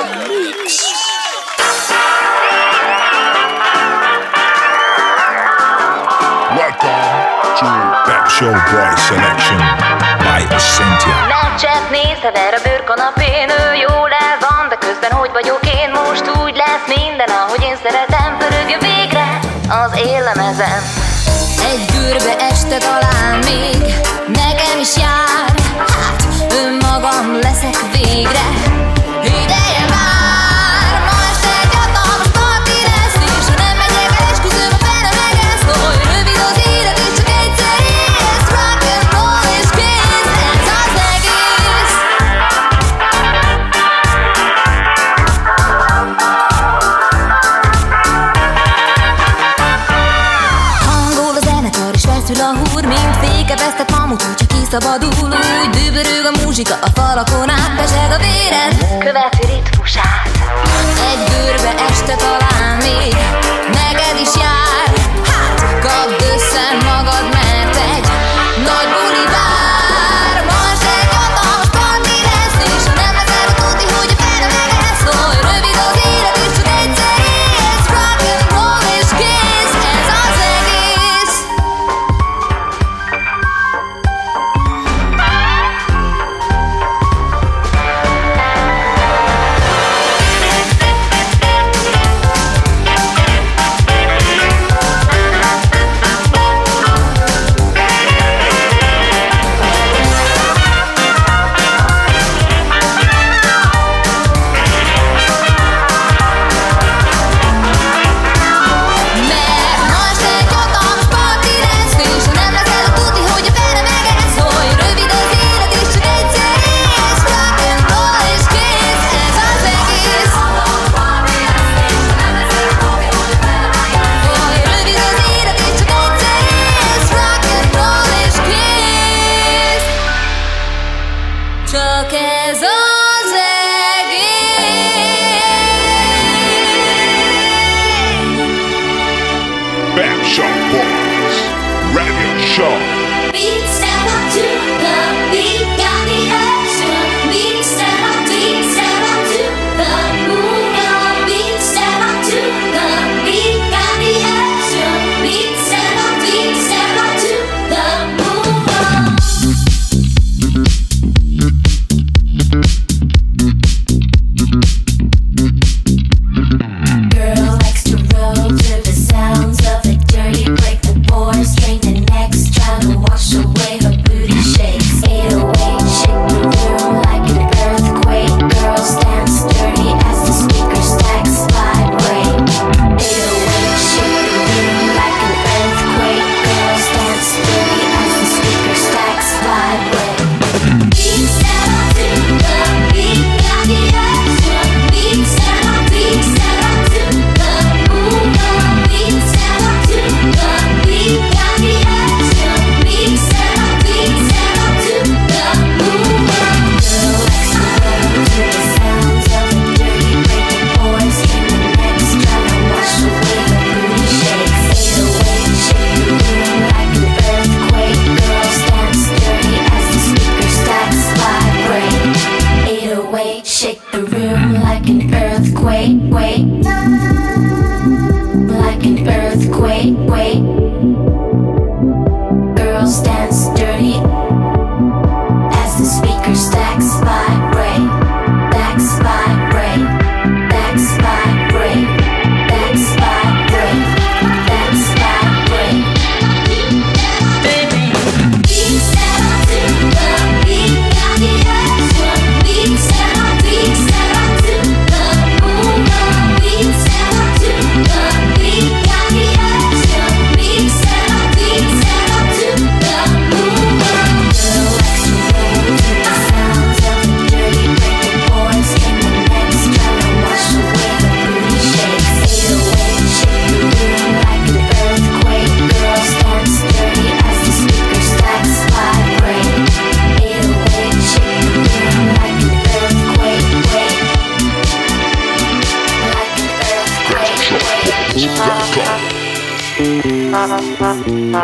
The mix. Welcome to Pep Show Boy Selection by Cynthia. Nem csak nézed erre a bőrkanapén, ő jól el van, de közben hogy vagyok én most úgy lesz minden, ahogy én szeretem, pörögjön végre az élemezem. Egy bőrbe este talán még nekem is jár, hát önmagam leszek végre. Kiszabadul Úgy dübörög a muzsika a falakon át Peseg a véred, követi ritmusát. Egy bőrbe este talán még Neked is jár. Hát, kapd össze magad, mert Show Boys Radio Show. Beat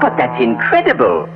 but that's incredible.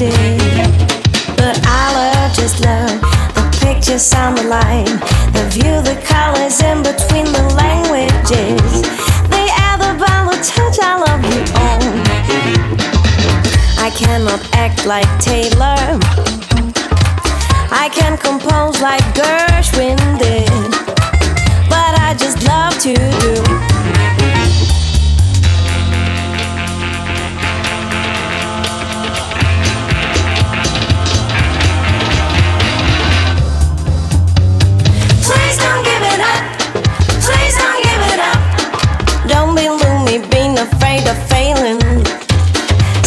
Melody. But I love, just love the pictures on the line. The view, the colors in between the languages. The other the touch, I love you all. I cannot act like Taylor. I can compose like Gershwin did. But I just love to do. Afraid of failing.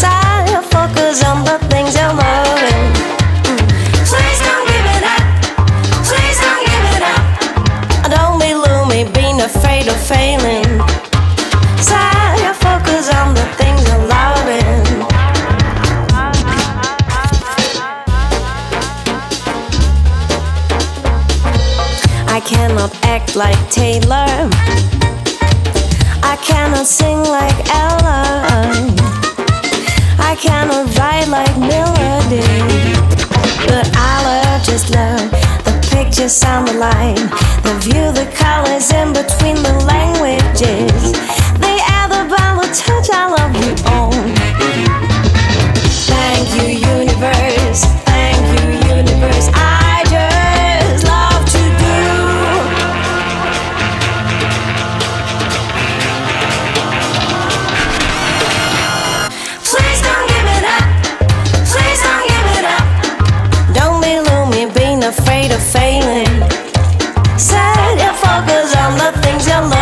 Try to focus on the things you're loving. Mm. Please don't give it up. Please don't give it up. Don't being afraid of failing. Focus on the things you're loving. I cannot act like Taylor. Cannot sing like Ella. I cannot write like Melody. But I love, just love the pictures on the line. The view, the colors in between the languages. The other the touch, I love you all. Thank you, the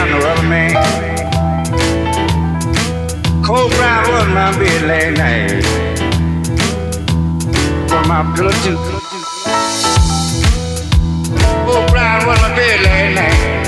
am the rubber man. Cold brown was my bed last night. For my pillow too. Cold brown was my bed last night.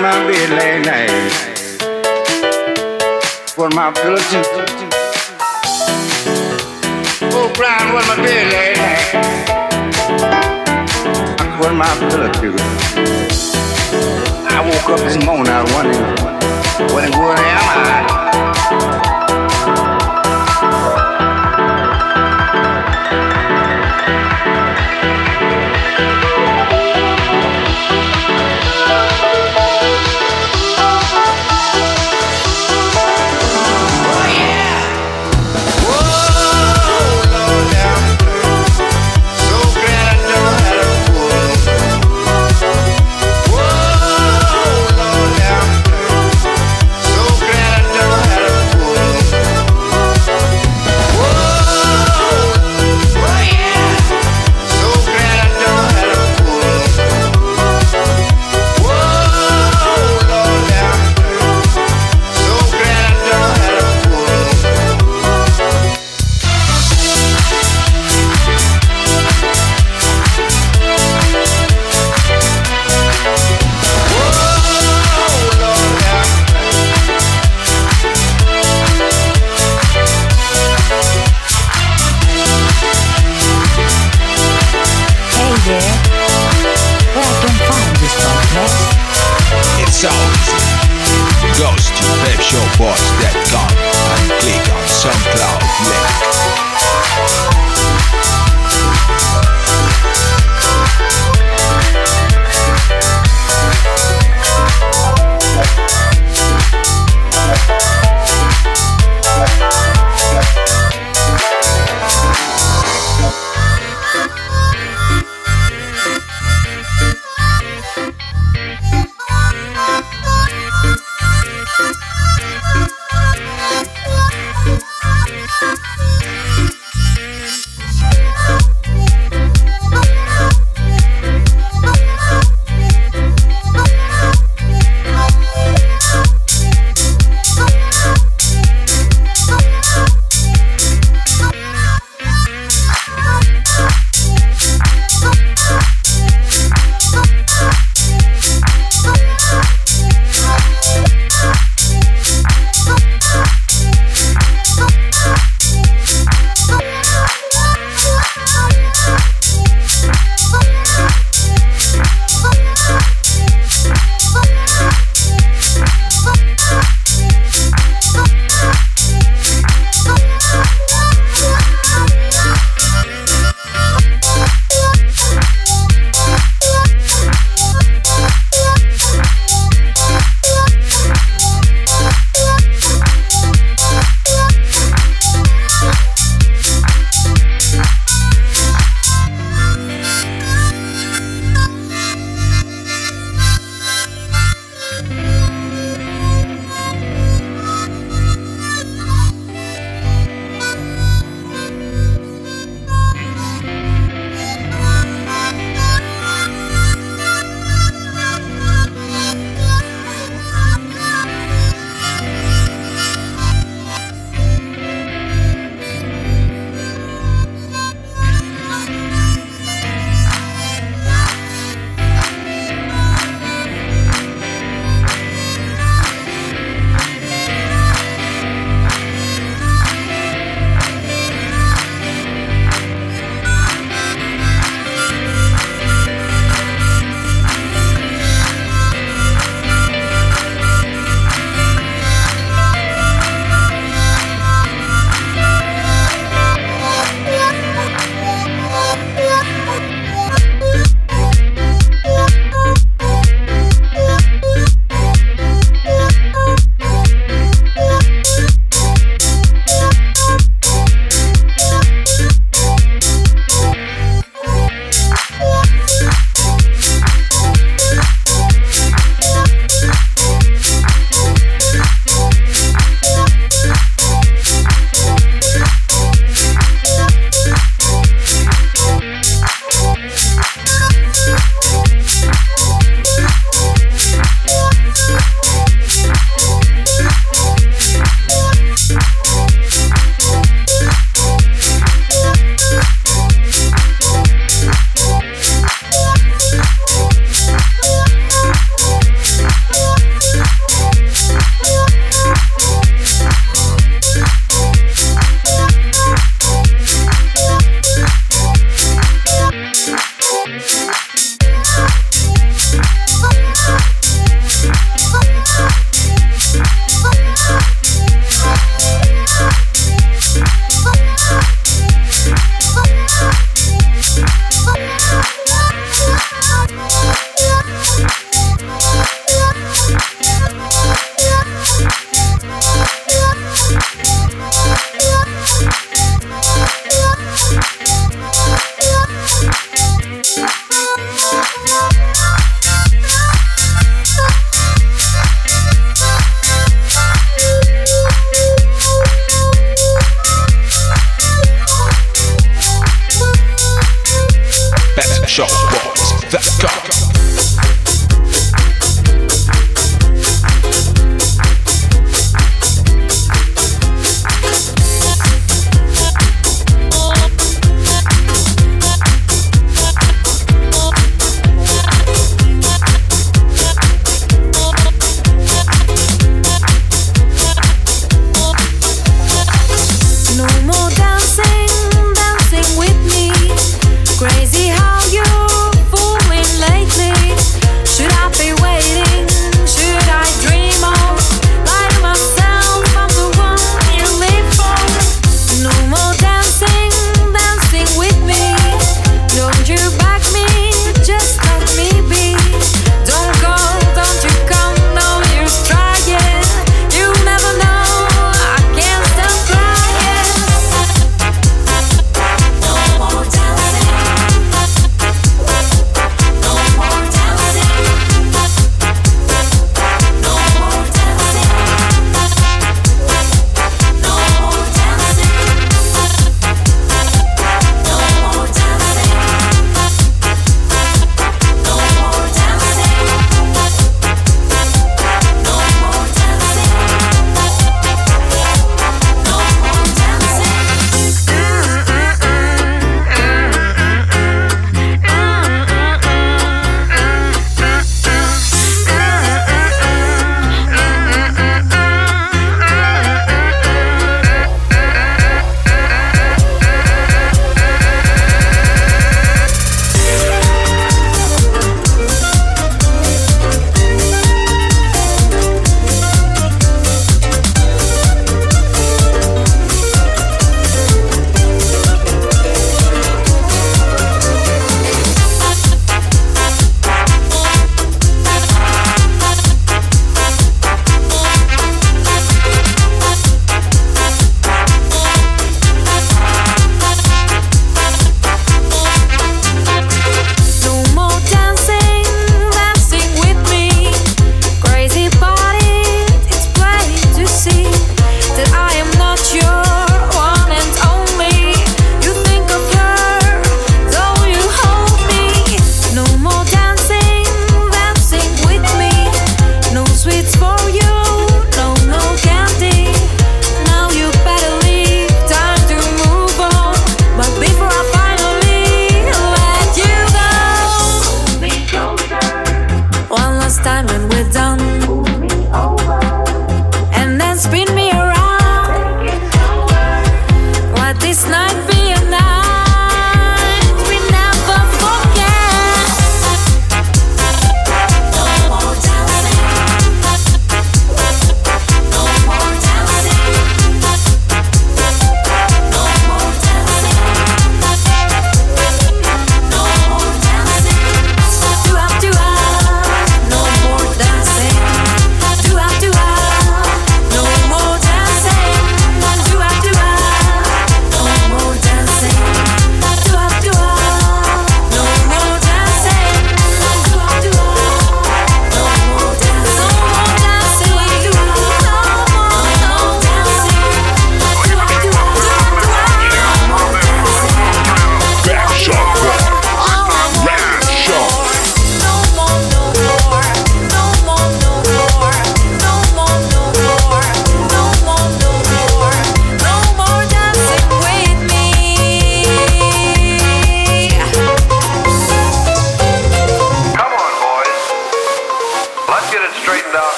For my bed late oh, For my pillow too. Oh, blind my my pillow too. I woke up this morning, I was wondering, what in the world am I?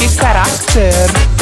Boys. Que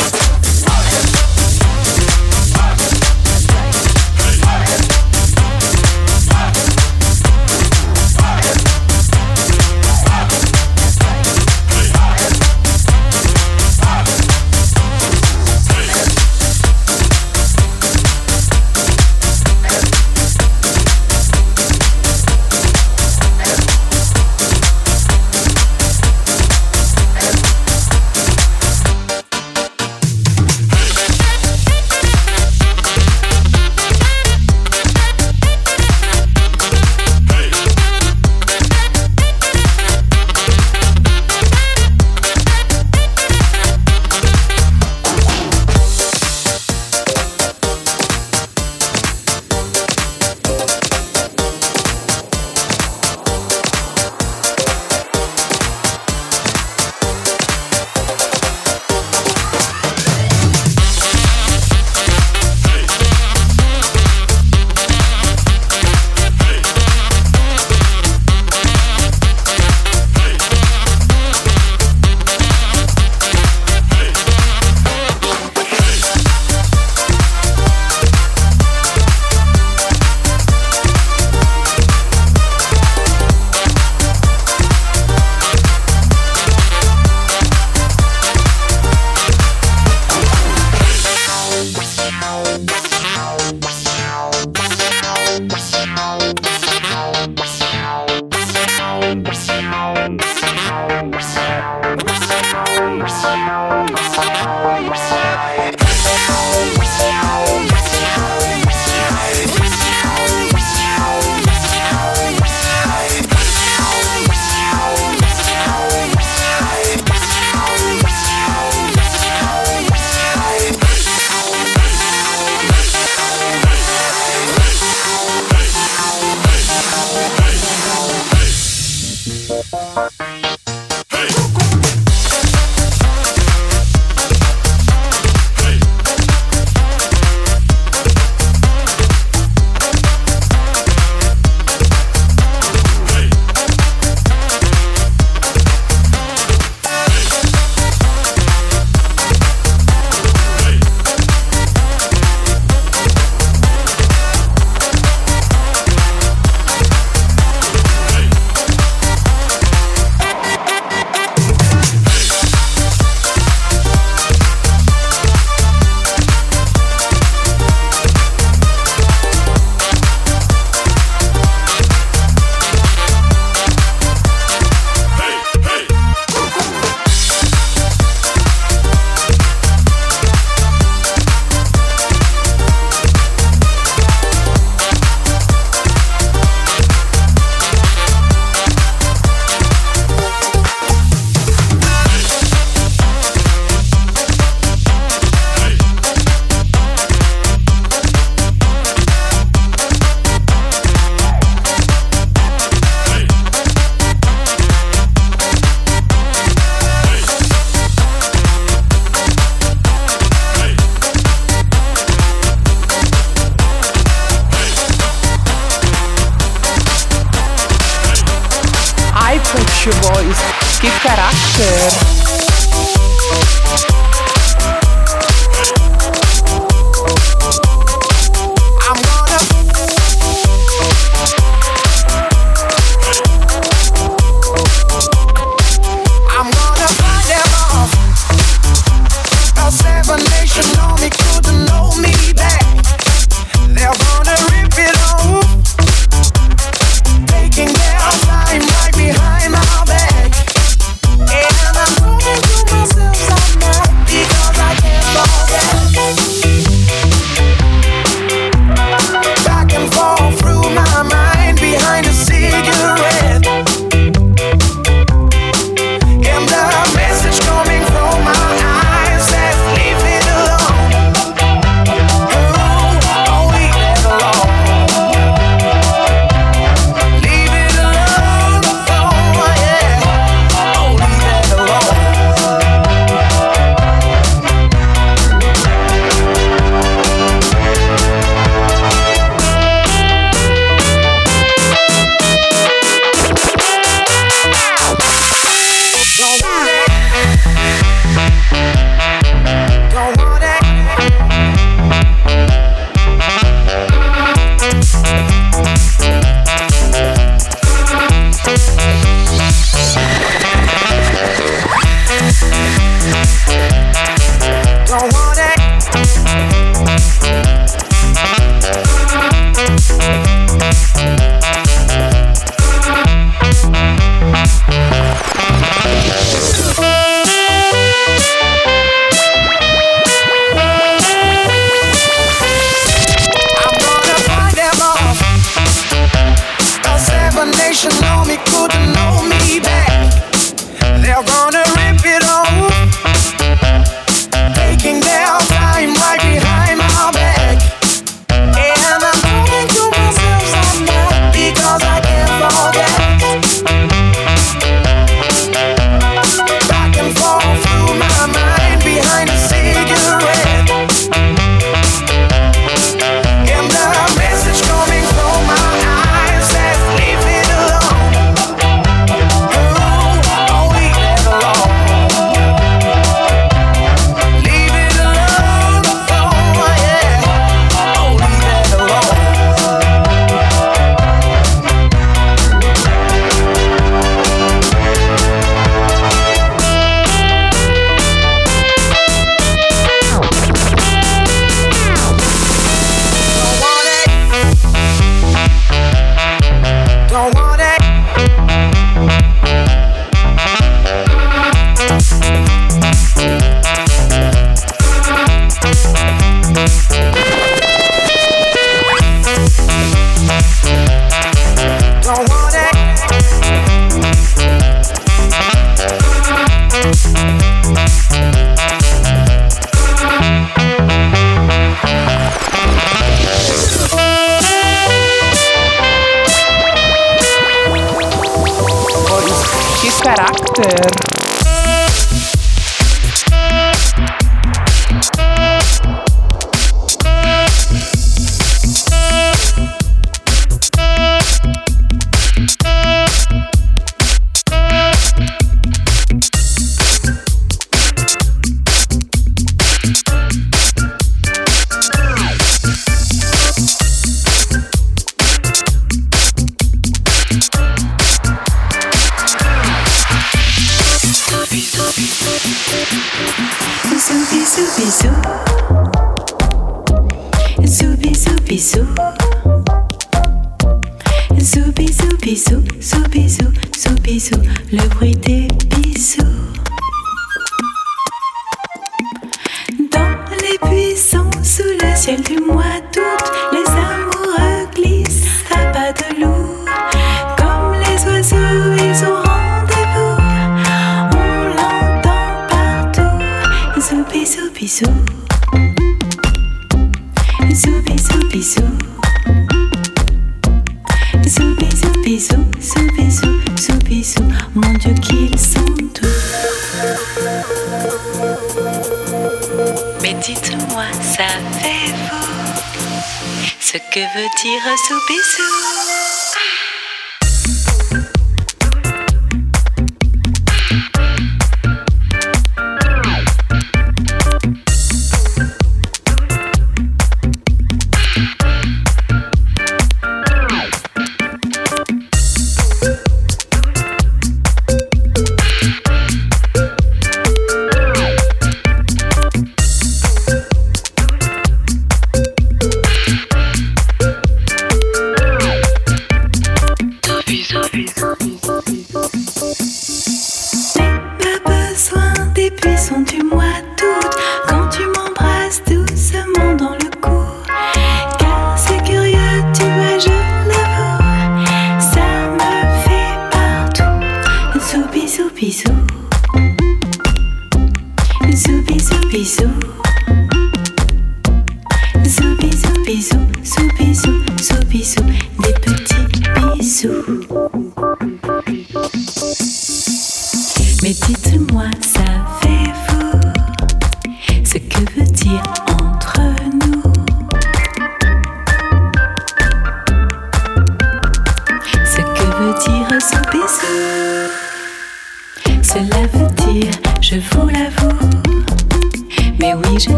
Wishing on me couldn't